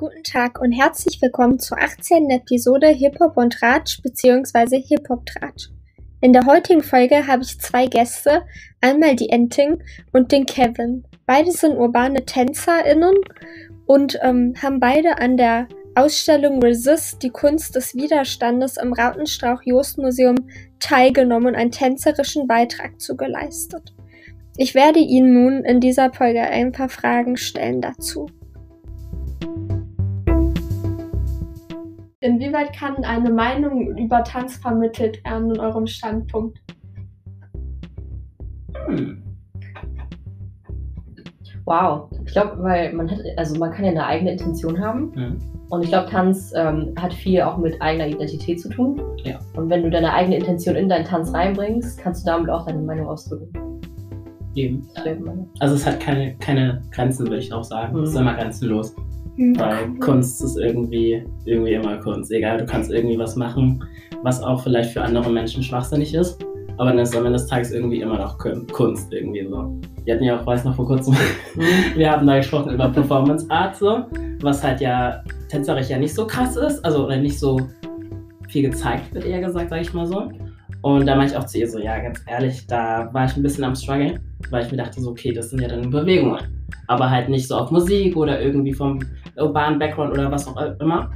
Guten Tag und herzlich willkommen zur 18. Episode Hip-Hop und Ratsch bzw. Hip-Hop-Tratsch. In der heutigen Folge habe ich zwei Gäste, einmal die Enting und den Kevin. Beide sind urbane TänzerInnen und ähm, haben beide an der Ausstellung Resist, die Kunst des Widerstandes im Rautenstrauch-Jost-Museum teilgenommen und einen tänzerischen Beitrag zugeleistet. Ich werde Ihnen nun in dieser Folge ein paar Fragen stellen dazu. Inwieweit kann eine Meinung über Tanz vermittelt werden in eurem Standpunkt? Hm. Wow, ich glaube, weil man hat, also man kann ja eine eigene Intention haben. Mhm. Und ich glaube, Tanz ähm, hat viel auch mit eigener Identität zu tun. Ja. Und wenn du deine eigene Intention in deinen Tanz reinbringst, kannst du damit auch deine Meinung ausdrücken. Eben. Also es hat keine, keine Grenzen, würde ich auch sagen. Mhm. Es ist immer grenzenlos. Mhm. Weil Kunst ist irgendwie, irgendwie immer Kunst. Egal, du kannst irgendwie was machen, was auch vielleicht für andere Menschen schwachsinnig ist. Aber dann ist am Ende des Tages irgendwie immer noch Kunst irgendwie so. Wir hatten ja auch, weiß noch vor kurzem, mhm. wir haben da gesprochen über Performance Art so, was halt ja tänzerisch ja nicht so krass ist, also oder nicht so viel gezeigt wird, eher gesagt, sag ich mal so. Und da meinte ich auch zu ihr so, ja, ganz ehrlich, da war ich ein bisschen am Struggle, weil ich mir dachte so, okay, das sind ja dann Bewegungen. Aber halt nicht so auf Musik oder irgendwie vom urbanen Background oder was auch immer.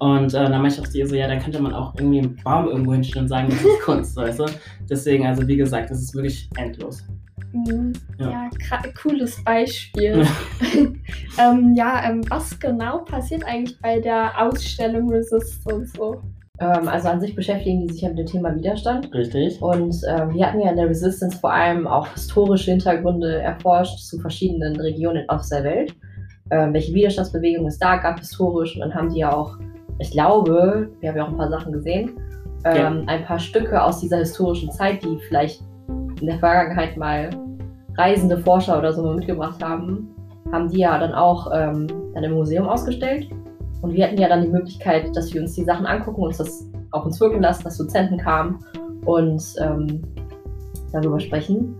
Und äh, dann meinte ich auch zu ihr so, ja, dann könnte man auch irgendwie einen Baum irgendwo hinstellen und sagen, das ist Kunst, weißt du? Deswegen, also wie gesagt, das ist wirklich endlos. Mhm. Ja, ja cooles Beispiel. ähm, ja, ähm, was genau passiert eigentlich bei der Ausstellung Resistance so? Ähm, also an sich beschäftigen die sich ja mit dem Thema Widerstand. Richtig. Und ähm, wir hatten ja in der Resistance vor allem auch historische Hintergründe erforscht zu verschiedenen Regionen auf der Welt. Ähm, welche Widerstandsbewegungen es da gab historisch. Und dann haben die ja auch, ich glaube, wir haben ja auch ein paar Sachen gesehen, ähm, ja. ein paar Stücke aus dieser historischen Zeit, die vielleicht in der Vergangenheit mal reisende Forscher oder so mitgebracht haben, haben die ja dann auch ähm, dann im Museum ausgestellt. Und wir hatten ja dann die Möglichkeit, dass wir uns die Sachen angucken, uns das auf uns wirken lassen, dass Dozenten kamen und ähm, darüber sprechen.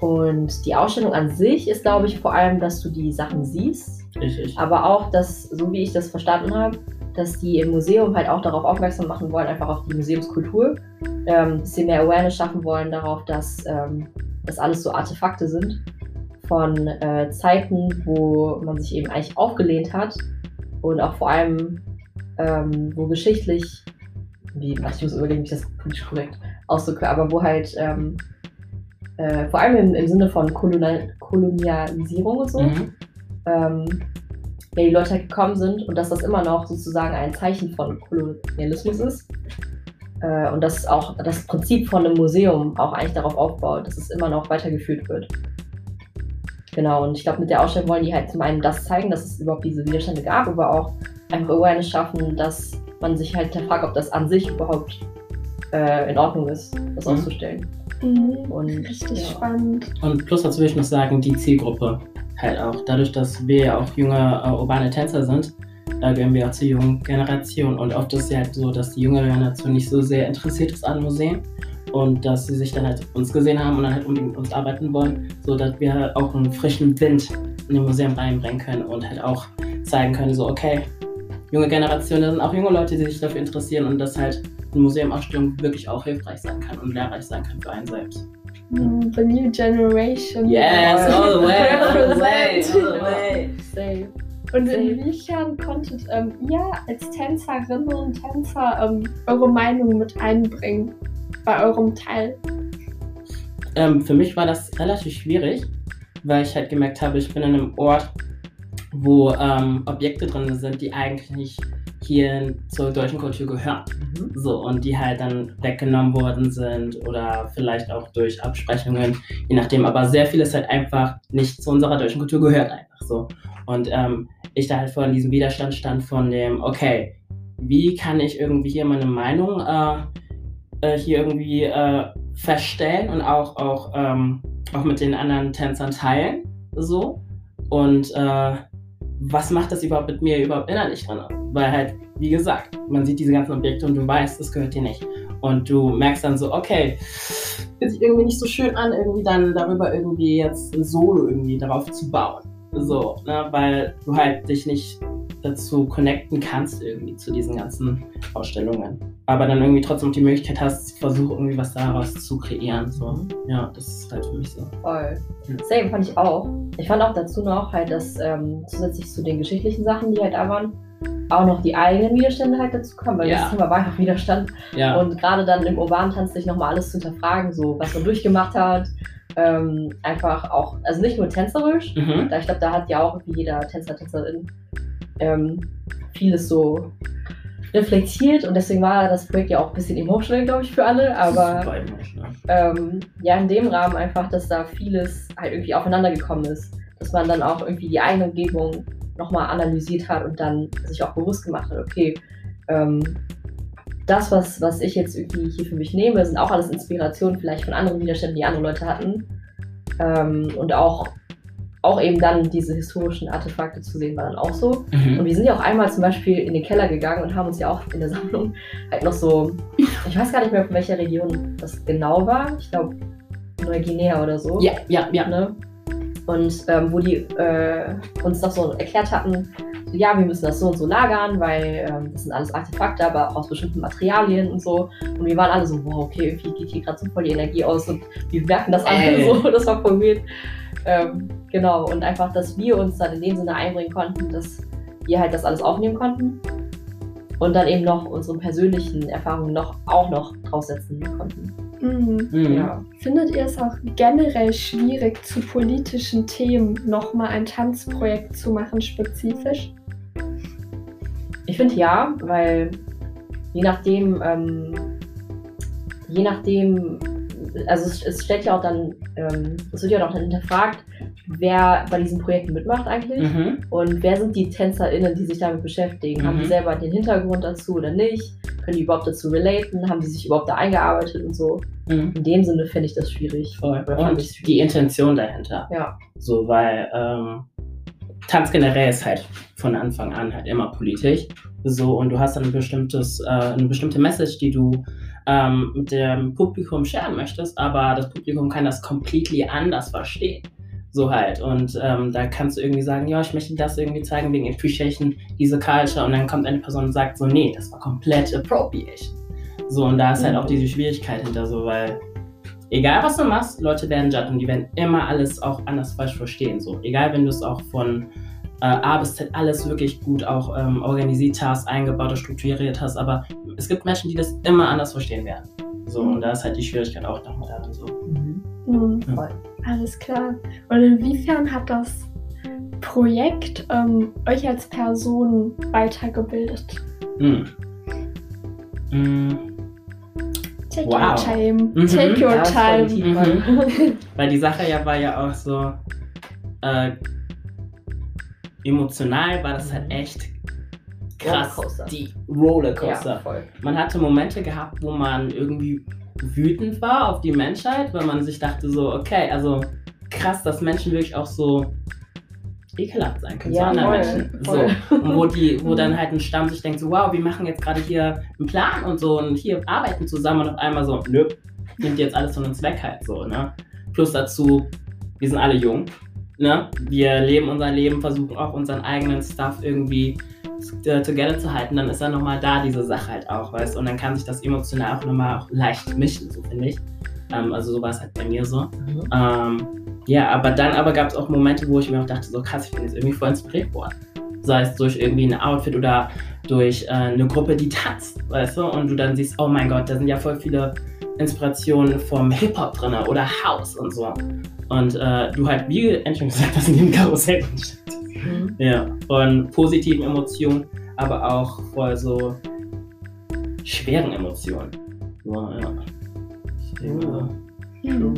Und die Ausstellung an sich ist, glaube ich, vor allem, dass du die Sachen siehst. Richtig. Aber auch, dass, so wie ich das verstanden habe, dass die im Museum halt auch darauf aufmerksam machen wollen, einfach auf die Museumskultur, ähm, dass sie mehr Awareness schaffen wollen darauf, dass ähm, das alles so Artefakte sind von äh, Zeiten, wo man sich eben eigentlich aufgelehnt hat und auch vor allem, ähm, wo geschichtlich, wie, ich muss überlegen, wie ich das politisch korrekt ausdrücke, aber wo halt ähm, äh, vor allem im, im Sinne von Kolonial Kolonialisierung und so, mhm. ähm, ja, die Leute halt gekommen sind und dass das immer noch sozusagen ein Zeichen von Kolonialismus ist. Äh, und dass auch das Prinzip von einem Museum auch eigentlich darauf aufbaut, dass es immer noch weitergeführt wird. Genau, und ich glaube, mit der Ausstellung wollen die halt zum einen das zeigen, dass es überhaupt diese Widerstände gab, aber auch einfach Awareness schaffen, dass man sich halt fragt, ob das an sich überhaupt äh, in Ordnung ist, das mhm. auszustellen. Mhm. Und, Richtig ja. spannend. Und plus dazu würde ich noch sagen, die Zielgruppe halt auch. Dadurch, dass wir ja auch junge äh, urbane Tänzer sind, da gehören wir auch zur jungen Generation. Und oft ist es ja halt so, dass die junge Generation nicht so sehr interessiert ist an Museen und dass sie sich dann halt uns gesehen haben und dann halt unbedingt mit uns arbeiten wollen, so dass wir halt auch einen frischen Wind in dem Museum reinbringen können und halt auch zeigen können, so okay, junge Generationen, da sind auch junge Leute, die sich dafür interessieren und dass halt eine Museumausstellung wirklich auch hilfreich sein kann und lehrreich sein kann für einen selbst. Mm, the new generation. Yes, all the way, all the way, all the way. Safe. Und inwiefern konntet ähm, ihr als Tänzerinnen und Tänzer ähm, eure Meinung mit einbringen? Bei eurem Teil? Ähm, für mich war das relativ schwierig, weil ich halt gemerkt habe, ich bin in einem Ort, wo ähm, Objekte drin sind, die eigentlich nicht hier zur deutschen Kultur gehören. Mhm. So, und die halt dann weggenommen worden sind oder vielleicht auch durch Absprechungen, je nachdem. Aber sehr vieles halt einfach nicht zu unserer deutschen Kultur gehört einfach so. Und ähm, ich da halt vor diesem Widerstand stand von dem, okay, wie kann ich irgendwie hier meine Meinung äh, äh, hier irgendwie äh, verstellen und auch, auch, ähm, auch mit den anderen Tänzern teilen. So. Und äh, was macht das überhaupt mit mir überhaupt innerlich drin? Weil halt, wie gesagt, man sieht diese ganzen Objekte und du weißt, das gehört dir nicht. Und du merkst dann so, okay, fühlt sich irgendwie nicht so schön an, irgendwie dann darüber irgendwie jetzt Solo irgendwie darauf zu bauen. So, ne, weil du halt dich nicht dazu connecten kannst, irgendwie zu diesen ganzen Ausstellungen. Aber dann irgendwie trotzdem die Möglichkeit hast, versuch irgendwie was daraus zu kreieren. So. Mhm. Ja, das ist halt für mich so. Voll. Ja. Same fand ich auch. Ich fand auch dazu noch halt, dass ähm, zusätzlich zu den geschichtlichen Sachen, die halt da waren, auch noch die eigenen Widerstände halt dazu kommen, weil ja. das Thema war einfach Widerstand. Ja. Und gerade dann im urbanen Tanz sich nochmal alles zu hinterfragen, so was man durchgemacht hat, ähm, einfach auch, also nicht nur tänzerisch, mhm. da ich glaube, da hat ja auch wie jeder Tänzer, Tänzerin ähm, vieles so reflektiert und deswegen war das Projekt ja auch ein bisschen emotional, glaube ich, für alle. Aber ähm, ja, in dem Rahmen einfach, dass da vieles halt irgendwie aufeinander gekommen ist. Dass man dann auch irgendwie die eigene Umgebung nochmal analysiert hat und dann sich auch bewusst gemacht hat, okay, ähm, das, was, was ich jetzt irgendwie hier für mich nehme, sind auch alles Inspirationen vielleicht von anderen Widerständen, die andere Leute hatten. Ähm, und auch auch eben dann diese historischen Artefakte zu sehen, war dann auch so. Mhm. Und wir sind ja auch einmal zum Beispiel in den Keller gegangen und haben uns ja auch in der Sammlung halt noch so, ich weiß gar nicht mehr, von welcher Region das genau war. Ich glaube, Neuguinea oder so. Ja, ja, ja. Ne? Und ähm, wo die äh, uns noch so erklärt hatten, ja, wir müssen das so und so lagern, weil ähm, das sind alles Artefakte, aber auch aus bestimmten Materialien und so. Und wir waren alle so, wow, okay, irgendwie geht hier gerade so voll die Energie aus und wir merken das alle so. Das war voll weird. Ähm, genau, und einfach, dass wir uns dann in dem Sinne einbringen konnten, dass wir halt das alles aufnehmen konnten und dann eben noch unsere persönlichen Erfahrungen noch auch noch draufsetzen konnten. Mhm. Mhm. Ja. Findet ihr es auch generell schwierig, zu politischen Themen nochmal ein Tanzprojekt zu machen, spezifisch? Ich finde ja, weil je nachdem, ähm, je nachdem, also es, es stellt ja auch dann, ähm, es wird ja auch dann hinterfragt, wer bei diesen Projekten mitmacht eigentlich mhm. und wer sind die TänzerInnen, die sich damit beschäftigen. Mhm. Haben die selber den Hintergrund dazu oder nicht? Können die überhaupt dazu relaten? Haben die sich überhaupt da eingearbeitet und so? Mhm. In dem Sinne finde ich das schwierig. Voll. Und schwierig. die Intention dahinter. Ja. So, weil ähm, Tanz generell ist halt von Anfang an halt immer politisch. So, und du hast dann ein bestimmtes, äh, eine bestimmte Message, die du ähm, mit dem Publikum scheren möchtest, aber das Publikum kann das completely anders verstehen. So halt. Und ähm, da kannst du irgendwie sagen, ja, ich möchte das irgendwie zeigen wegen Appreciation, diese Culture. Und dann kommt eine Person und sagt so, nee, das war komplett Appropriation. So, und da ist halt auch diese Schwierigkeit hinter so, weil egal was du machst, Leute werden judgen, die werden immer alles auch anders falsch verstehen. So, egal wenn du es auch von äh, A bis Z alles wirklich gut auch ähm, organisiert hast, eingebaut oder strukturiert hast, aber es gibt Menschen, die das immer anders verstehen werden. So, und da ist halt die Schwierigkeit auch nochmal darin so. Mhm. Mhm. Ja. Alles klar. Und inwiefern hat das Projekt ähm, euch als Person weitergebildet? Mhm. Mhm. Take wow. your time. Mhm. Take your ja, time. Mhm. Weil die Sache ja war ja auch so äh, emotional war das halt mhm. echt krass. Rollercoaster. Die Rollercoaster. Ja, man hatte Momente gehabt, wo man irgendwie wütend war auf die Menschheit, weil man sich dachte so, okay, also krass, dass Menschen wirklich auch so ekelhaft sein können ja, zu anderen voll, Menschen. Voll. So. Und wo die, wo dann halt ein Stamm sich denkt, so, wow, wir machen jetzt gerade hier einen Plan und so und hier arbeiten zusammen und auf einmal so, nö, nimmt jetzt alles von uns weg halt so, ne? Plus dazu, wir sind alle jung, ne? Wir leben unser Leben, versuchen auch unseren eigenen Stuff irgendwie äh, together zu halten, dann ist dann nochmal da diese Sache halt auch, weißt Und dann kann sich das emotional auch nochmal auch leicht mischen, so finde ich. Ähm, also so war es halt bei mir so. Mhm. Ähm, ja, aber dann aber gab es auch Momente, wo ich mir auch dachte, so krass, ich bin jetzt irgendwie voll inspiriert worden. Sei es durch irgendwie ein Outfit oder durch äh, eine Gruppe, die tanzt, weißt du? Und du dann siehst, oh mein Gott, da sind ja voll viele Inspirationen vom Hip-Hop drin oder House und so. Und äh, du halt, wie Entschuldigung gesagt hast, in dem Karussell Mhm. Ja, von positiven Emotionen, aber auch voll so schweren Emotionen. So, ja. Ich mhm.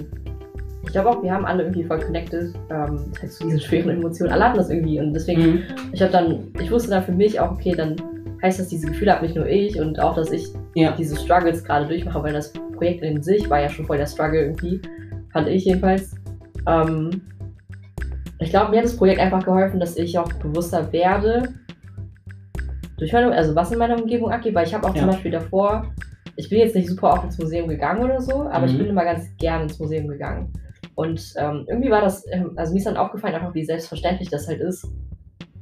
Ich glaube auch, wir haben alle irgendwie voll connected ähm, zu diesen schweren Emotionen. Alle hatten das irgendwie und deswegen, mhm. ich habe dann, ich wusste dann für mich auch, okay, dann heißt das, diese Gefühle habe nicht nur ich und auch, dass ich ja. diese Struggles gerade durchmache, weil das Projekt in sich war ja schon voll der Struggle irgendwie, fand ich jedenfalls. Ähm, ich glaube, mir hat das Projekt einfach geholfen, dass ich auch bewusster werde, durch meine, also was in meiner Umgebung abgeht, weil ich habe auch ja. zum Beispiel davor, ich bin jetzt nicht super oft ins Museum gegangen oder so, aber mhm. ich bin immer ganz gerne ins Museum gegangen. Und ähm, irgendwie war das, ähm, also mir ist dann aufgefallen, einfach wie selbstverständlich das halt ist,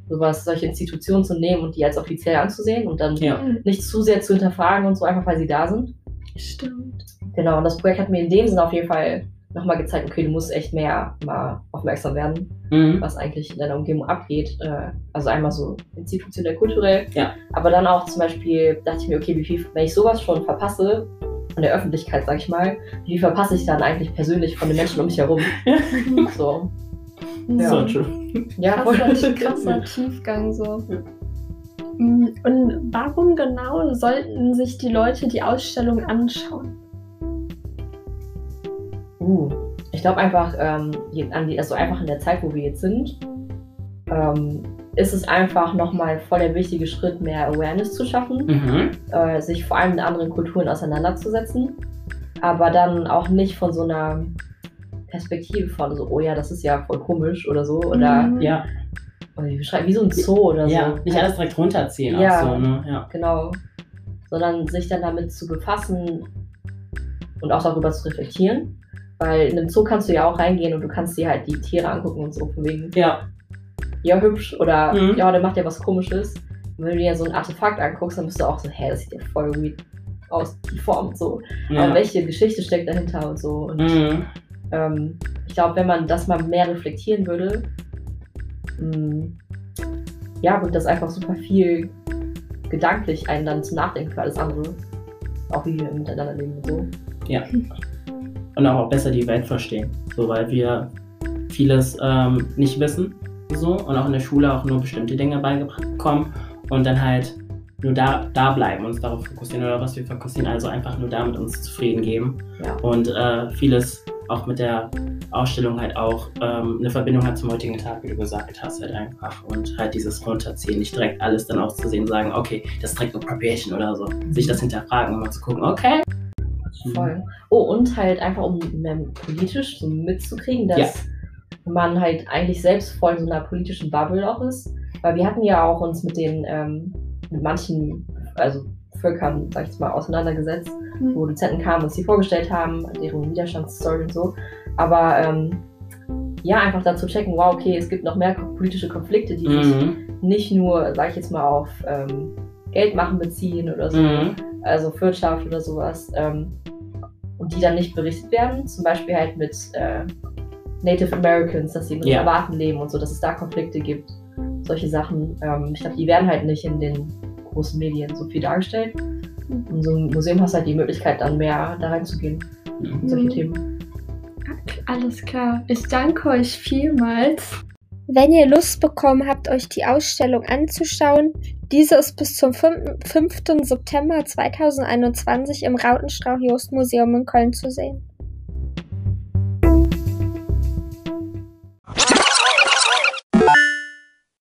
sowas, solche Institutionen zu nehmen und die als offiziell anzusehen und dann ja. nicht zu sehr zu hinterfragen und so, einfach weil sie da sind. Stimmt. Genau, und das Projekt hat mir in dem Sinne auf jeden Fall nochmal gezeigt, okay, du musst echt mehr mal aufmerksam werden, mhm. was eigentlich in deiner Umgebung abgeht. Äh, also einmal so institutionell, kulturell, ja. aber dann auch zum Beispiel dachte ich mir, okay, wie viel, wenn ich sowas schon verpasse, von der Öffentlichkeit, sag ich mal, wie viel verpasse ich dann eigentlich persönlich von den Menschen um mich herum? so. Ja. So true. Ja, krasser, krasser Tiefgang so. Mm, und warum genau sollten sich die Leute die Ausstellung anschauen? Uh, ich glaube einfach, ähm, also einfach in der Zeit, wo wir jetzt sind, ähm, ist es einfach nochmal voll der wichtige Schritt, mehr Awareness zu schaffen, mhm. äh, sich vor allem mit anderen Kulturen auseinanderzusetzen, aber dann auch nicht von so einer Perspektive von so, oh ja, das ist ja voll komisch oder so, oder mhm. ja. wie, wie so ein Zoo oder so. Ja, nicht alles direkt runterziehen. Ja, so, ne? ja, genau. Sondern sich dann damit zu befassen und auch darüber zu reflektieren. Weil in einem Zoo kannst du ja auch reingehen und du kannst dir halt die Tiere angucken und so, von wegen. Ja ja, hübsch oder mhm. ja, der macht ja was komisches. Und wenn du dir so ein Artefakt anguckst, dann bist du auch so, hä, das sieht ja voll weird aus, die Form und so. Ja. Aber welche Geschichte steckt dahinter und so. Und mhm. ähm, ich glaube, wenn man das mal mehr reflektieren würde, mh, mm, ja, würde das einfach super viel gedanklich einen dann zum Nachdenken für alles andere. Auch wie wir miteinander leben und so. Ja. Und auch besser die Welt verstehen. So, weil wir vieles ähm, nicht wissen so und auch in der Schule auch nur bestimmte Dinge beigebracht bekommen und dann halt nur da, da bleiben, uns darauf fokussieren oder was wir fokussieren, also einfach nur damit uns zufrieden geben. Ja. Und äh, vieles auch mit der Ausstellung halt auch ähm, eine Verbindung hat zum heutigen Tag, wie du gesagt hast, halt einfach. Und halt dieses Runterziehen, nicht direkt alles dann auch zu sehen, sagen, okay, das ist direkt Appropriation oder so. Sich das hinterfragen und mal zu gucken, okay. Voll. Oh, und halt einfach, um politisch so mitzukriegen, dass ja man halt eigentlich selbst voll in so einer politischen Bubble auch ist. Weil wir hatten ja auch uns mit den, ähm, mit manchen, also Völkern, sag ich jetzt mal, auseinandergesetzt, mhm. wo Dozenten kamen und sie vorgestellt haben, deren Widerstandsstory und so. Aber ähm, ja, einfach dazu checken, wow, okay, es gibt noch mehr politische Konflikte, die mhm. sich nicht nur, sag ich jetzt mal, auf ähm, Geld machen beziehen oder so, mhm. also Wirtschaft oder sowas, ähm, die dann nicht berichtet werden. Zum Beispiel halt mit äh, Native Americans, dass sie in ja. Erwarten leben und so, dass es da Konflikte gibt. Solche Sachen. Ähm, ich glaube, die werden halt nicht in den großen Medien so viel dargestellt. In so einem Museum hast du halt die Möglichkeit, dann mehr da reinzugehen. Mhm. Solche Themen. Alles klar. Ich danke euch vielmals. Wenn ihr Lust bekommen habt, euch die Ausstellung anzuschauen, diese ist bis zum 5. September 2021 im Rautenstrauch-Jost Museum in Köln zu sehen.